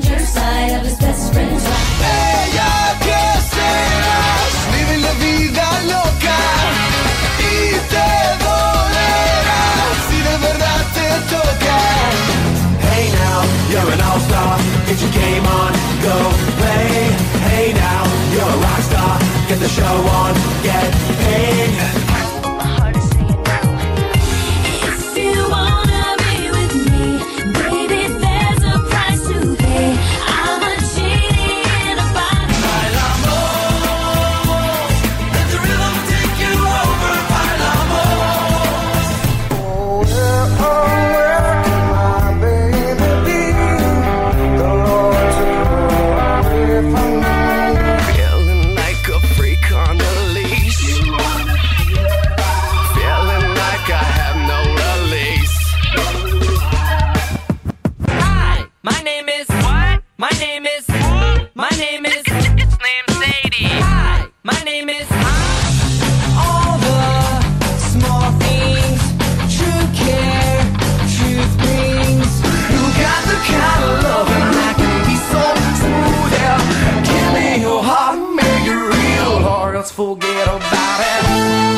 Ella que serás, vive la vida loca y te dolerá si de verdad te toca. Hey now, you're an all-star. Get your game on, go play. Hey now, you're a rock star. Get the show on, get paid. My name is it's named Sadie. Hi, my name is All the small things, true care, truth brings. You got the kind of loving that can be so smooth. Yeah, give me your heart, make it real, or else forget about it.